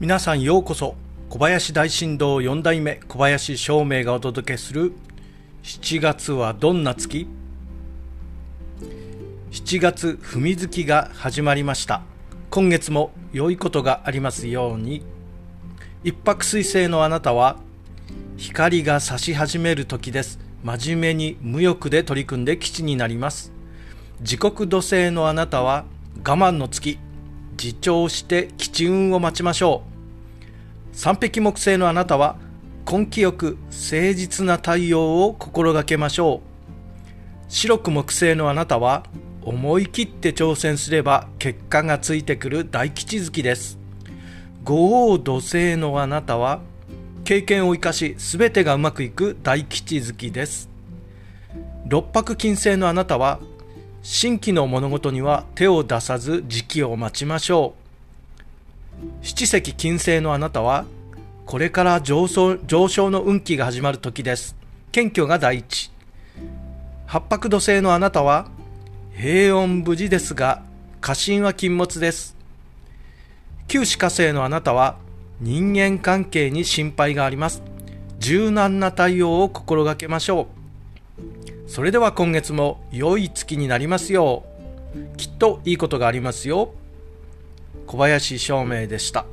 皆さんようこそ。小林大震動4代目小林照明がお届けする7月はどんな月？7月踏み月が始まりました。今月も良いことがありますように。一泊水星のあなたは光が差し始める時です。真面目に無欲で取り組んで基地になります。時刻土星のあなたは我慢の月。自重して基地運を待ちましょう。三匹木星のあなたは根気よく誠実な対応を心がけましょう。白く木星のあなたは思い切って挑戦すれば結果がついてくる大吉月です。五王土星のあなたは経験を生かし全てがうまくいく大吉月です。六白金星のあなたは新規の物事には手を出さず時期を待ちましょう。七石金星のあなたはこれから上昇上昇の運気が始まる時です。謙虚が第一。八白土星のあなたは平穏無事ですが過信は禁物です。旧歯科生のあなたは人間関係に心配があります。柔軟な対応を心がけましょう。それでは今月も良い月になりますよう。きっといいことがありますよ。小林照明でした。